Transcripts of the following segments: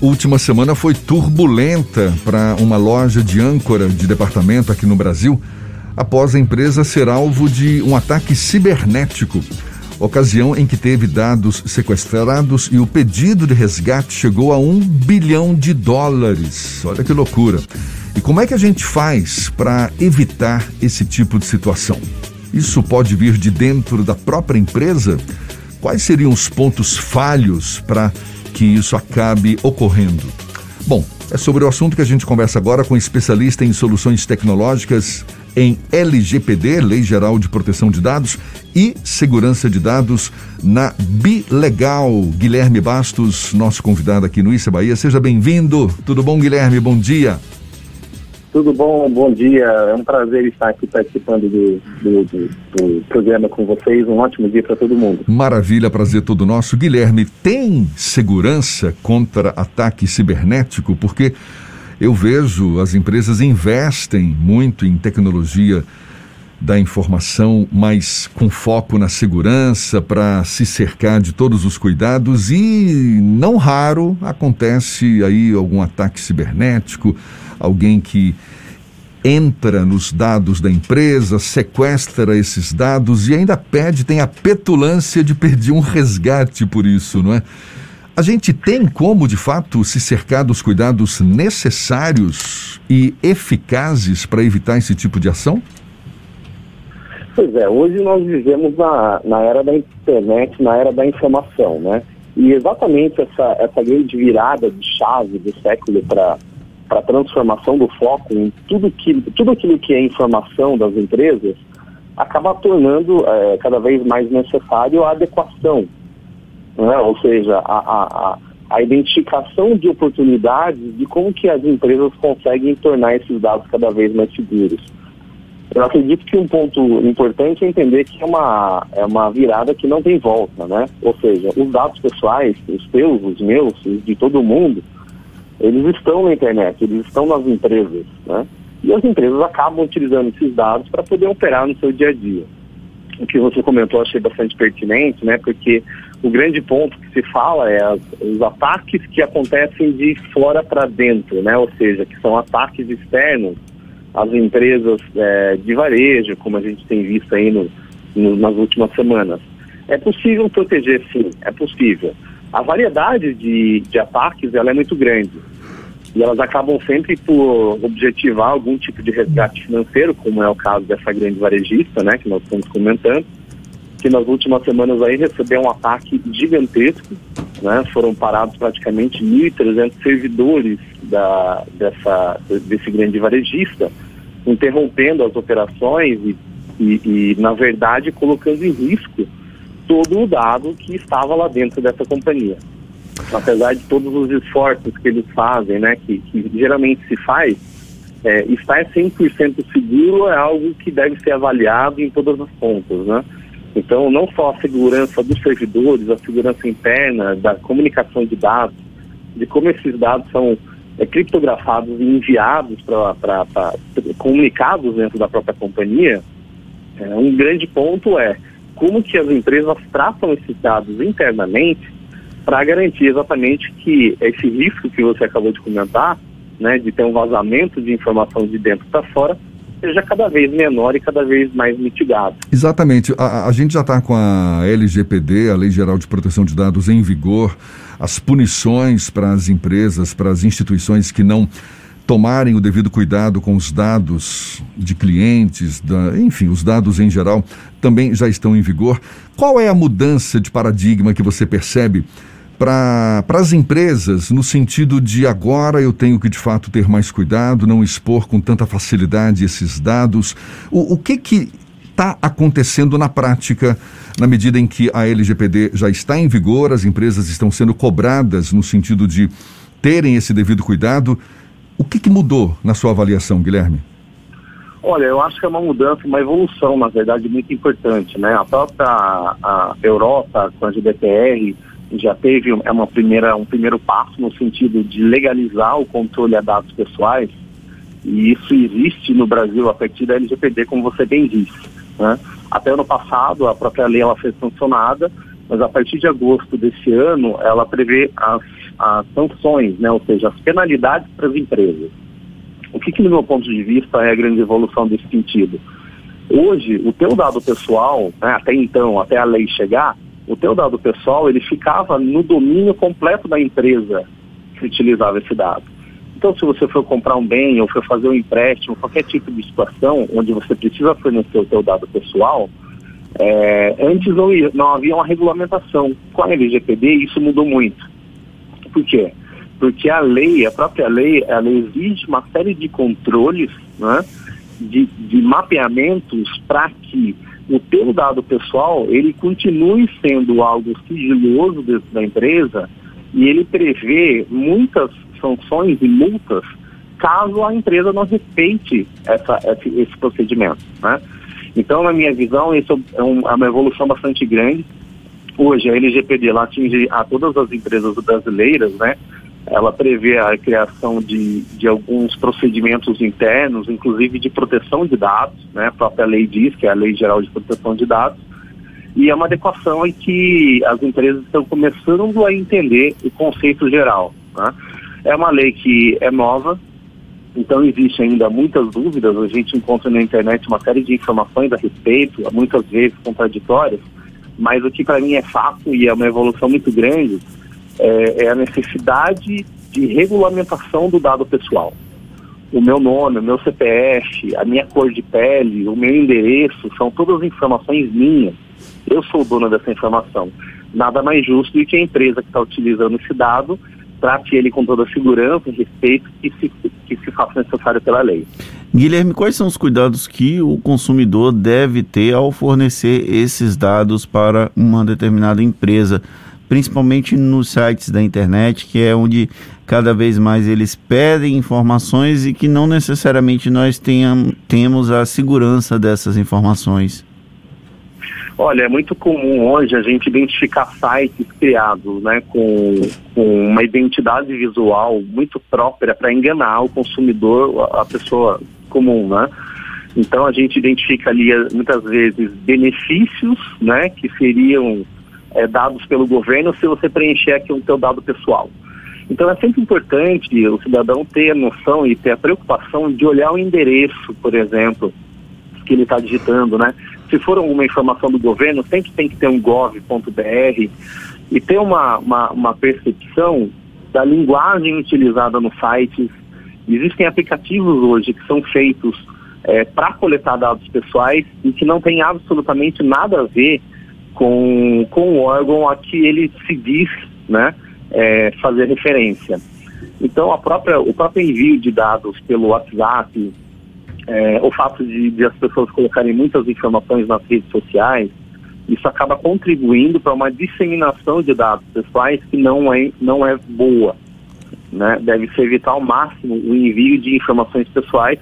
última semana foi turbulenta para uma loja de âncora de departamento aqui no Brasil, após a empresa ser alvo de um ataque cibernético. Ocasião em que teve dados sequestrados e o pedido de resgate chegou a um bilhão de dólares. Olha que loucura. E como é que a gente faz para evitar esse tipo de situação? Isso pode vir de dentro da própria empresa? Quais seriam os pontos falhos para que isso acabe ocorrendo? Bom, é sobre o assunto que a gente conversa agora com especialista em soluções tecnológicas em LGPD, Lei Geral de Proteção de Dados, e Segurança de Dados na Bilegal. Guilherme Bastos, nosso convidado aqui no Issa Bahia. Seja bem-vindo. Tudo bom, Guilherme? Bom dia. Tudo bom? Bom dia. É um prazer estar aqui participando do, do, do, do programa com vocês. Um ótimo dia para todo mundo. Maravilha, prazer todo nosso. Guilherme, tem segurança contra ataque cibernético? Porque eu vejo as empresas investem muito em tecnologia da informação, mas com foco na segurança, para se cercar de todos os cuidados e não raro acontece aí algum ataque cibernético, alguém que entra nos dados da empresa, sequestra esses dados e ainda pede, tem a petulância de pedir um resgate por isso, não é? A gente tem como, de fato, se cercar dos cuidados necessários e eficazes para evitar esse tipo de ação? Pois é, hoje nós vivemos na, na era da internet, na era da informação, né? E exatamente essa, essa grande virada de chave do século para a transformação do foco em tudo, que, tudo aquilo que é informação das empresas acaba tornando é, cada vez mais necessário a adequação, né? ou seja, a, a, a identificação de oportunidades de como que as empresas conseguem tornar esses dados cada vez mais seguros. Eu acredito que um ponto importante é entender que é uma, é uma virada que não tem volta, né? Ou seja, os dados pessoais, os teus, os meus, os de todo mundo, eles estão na internet, eles estão nas empresas, né? E as empresas acabam utilizando esses dados para poder operar no seu dia a dia. O que você comentou achei bastante pertinente, né? Porque o grande ponto que se fala é as, os ataques que acontecem de fora para dentro, né? Ou seja, que são ataques externos às empresas é, de varejo, como a gente tem visto aí no, no, nas últimas semanas. É possível proteger, sim, é possível. A variedade de, de ataques ela é muito grande e elas acabam sempre por objetivar algum tipo de resgate financeiro, como é o caso dessa grande varejista, né, que nós estamos comentando, que nas últimas semanas aí recebeu um ataque gigantesco, né, foram parados praticamente 1.300 servidores da, dessa, desse grande varejista, interrompendo as operações e, e, e, na verdade, colocando em risco todo o dado que estava lá dentro dessa companhia apesar de todos os esforços que eles fazem, né, que, que geralmente se faz, é, estar 100% seguro é algo que deve ser avaliado em todas as pontas, né? Então, não só a segurança dos servidores, a segurança interna, da comunicação de dados, de como esses dados são é, criptografados e enviados para comunicados dentro da própria companhia, é, um grande ponto é como que as empresas tratam esses dados internamente para garantir exatamente que esse risco que você acabou de comentar, né, de ter um vazamento de informação de dentro para fora, seja cada vez menor e cada vez mais mitigado. Exatamente. A, a gente já está com a LGPD, a Lei Geral de Proteção de Dados, em vigor. As punições para as empresas, para as instituições que não tomarem o devido cuidado com os dados de clientes, da, enfim, os dados em geral, também já estão em vigor. Qual é a mudança de paradigma que você percebe para as empresas, no sentido de agora eu tenho que de fato ter mais cuidado, não expor com tanta facilidade esses dados. O, o que que está acontecendo na prática, na medida em que a LGPD já está em vigor, as empresas estão sendo cobradas no sentido de terem esse devido cuidado. O que, que mudou na sua avaliação, Guilherme? Olha, eu acho que é uma mudança, uma evolução, na verdade, muito importante. Né? A própria a Europa, com a GDPR, já teve é uma primeira, um primeiro passo no sentido de legalizar o controle a dados pessoais, e isso existe no Brasil a partir da LGPD, como você bem disse. Né? Até ano passado, a própria lei ela foi sancionada, mas a partir de agosto desse ano, ela prevê as, as sanções, né, ou seja, as penalidades para as empresas. O que, que, do meu ponto de vista, é a grande evolução desse sentido? Hoje, o teu dado pessoal, né, até então, até a lei chegar, o teu dado pessoal, ele ficava no domínio completo da empresa que utilizava esse dado. Então, se você for comprar um bem ou for fazer um empréstimo, qualquer tipo de situação onde você precisa fornecer o teu dado pessoal, é, antes não, não havia uma regulamentação. Com a LGPD, isso mudou muito. Por quê? Porque a lei, a própria lei, ela exige uma série de controles, né, de, de mapeamentos para que o teu dado pessoal ele continue sendo algo sigiloso dentro da empresa e ele prevê muitas sanções e multas caso a empresa não respeite essa, esse, esse procedimento. Né? Então, na minha visão, isso é, um, é uma evolução bastante grande. Hoje, a LGPD atinge a todas as empresas brasileiras, né? Ela prevê a criação de, de alguns procedimentos internos, inclusive de proteção de dados, né? A própria lei diz, que é a Lei Geral de Proteção de Dados, e é uma adequação em que as empresas estão começando a entender o conceito geral. Né? É uma lei que é nova, então existe ainda muitas dúvidas, a gente encontra na internet uma série de informações a respeito, muitas vezes contraditórias, mas o que para mim é fato e é uma evolução muito grande é, é, a necessidade de regulamentação do dado pessoal. O meu nome, o meu CPF, a minha cor de pele, o meu endereço, são todas informações minhas. Eu sou o dono dessa informação. Nada mais justo do que a empresa que está utilizando esse dado trate ele com toda a segurança e respeito que se, que se faça necessário pela lei. Guilherme, quais são os cuidados que o consumidor deve ter ao fornecer esses dados para uma determinada empresa, principalmente nos sites da internet, que é onde cada vez mais eles pedem informações e que não necessariamente nós tenham, temos a segurança dessas informações? Olha, é muito comum hoje a gente identificar sites criados né, com, com uma identidade visual muito própria para enganar o consumidor, a pessoa comum, né? Então a gente identifica ali muitas vezes benefícios, né, que seriam é, dados pelo governo se você preencher aqui um teu dado pessoal. Então é sempre importante o cidadão ter a noção e ter a preocupação de olhar o endereço, por exemplo, que ele está digitando, né? se for alguma informação do governo, sempre tem que ter um gov.br e ter uma, uma, uma percepção da linguagem utilizada no site. Existem aplicativos hoje que são feitos é, para coletar dados pessoais e que não tem absolutamente nada a ver com, com o órgão a que ele se diz né, é, fazer referência. Então, a própria, o próprio envio de dados pelo WhatsApp, é, o fato de, de, as pessoas colocarem muitas informações nas redes sociais, isso acaba contribuindo para uma disseminação de dados pessoais que não é, não é boa. Né? Deve-se evitar ao máximo o envio de informações pessoais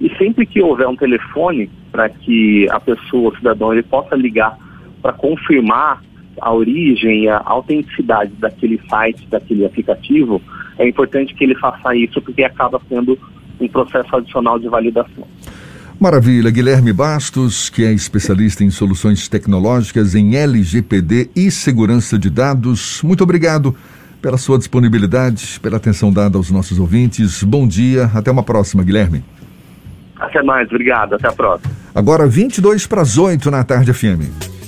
e sempre que houver um telefone para que a pessoa, o cidadão, ele possa ligar para confirmar a origem e a autenticidade daquele site, daquele aplicativo, é importante que ele faça isso porque acaba sendo um processo adicional de validação. Maravilha, Guilherme Bastos, que é especialista em soluções tecnológicas em LGPD e segurança de dados. Muito obrigado pela sua disponibilidade, pela atenção dada aos nossos ouvintes. Bom dia, até uma próxima, Guilherme. Até mais, obrigado, até a próxima. Agora 22 para as 8 na tarde FM.